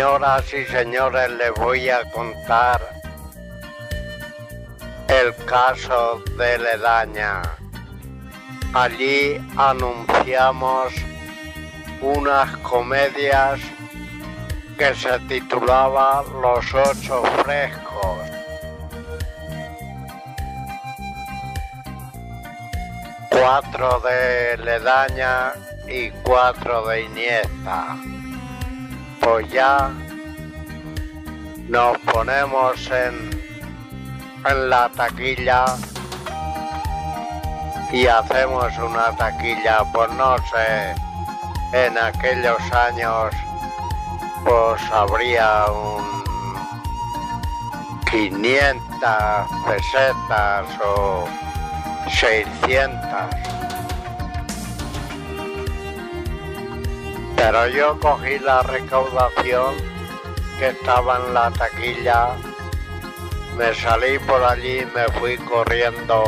Señoras y señores, les voy a contar el caso de Ledaña. Allí anunciamos unas comedias que se titulaba Los Ocho Frescos. Cuatro de Ledaña y cuatro de Iniesta pues ya nos ponemos en, en la taquilla y hacemos una taquilla, pues no sé, en aquellos años pues habría un 500 pesetas o 600 Pero yo cogí la recaudación que estaba en la taquilla, me salí por allí y me fui corriendo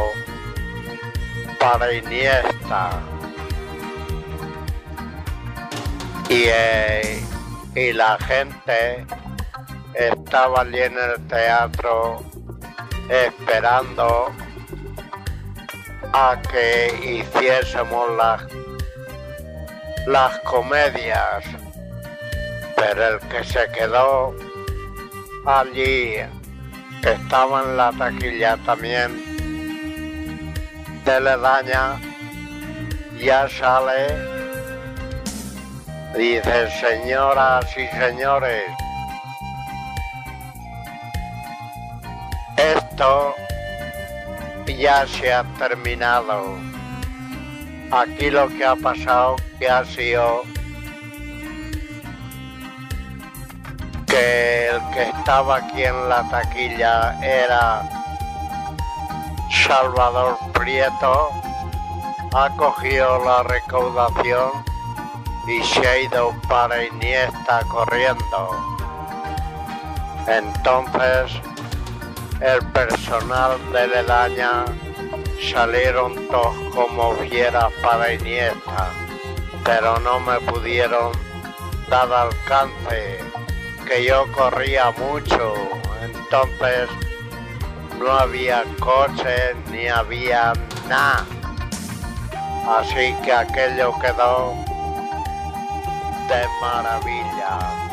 para Iniesta. Y, eh, y la gente estaba allí en el teatro esperando a que hiciésemos las las comedias, pero el que se quedó allí estaba en la taquilla también de Ledaña, ya sale, dice señoras y señores, esto ya se ha terminado. Aquí lo que ha pasado que ha sido que el que estaba aquí en la taquilla era Salvador Prieto, ha cogido la recaudación y se ha ido para Iniesta corriendo. Entonces el personal de Ledaña salieron todos como fieras para Iniesta pero no me pudieron dar alcance, que yo corría mucho, entonces no había coches ni había nada. Así que aquello quedó de maravilla.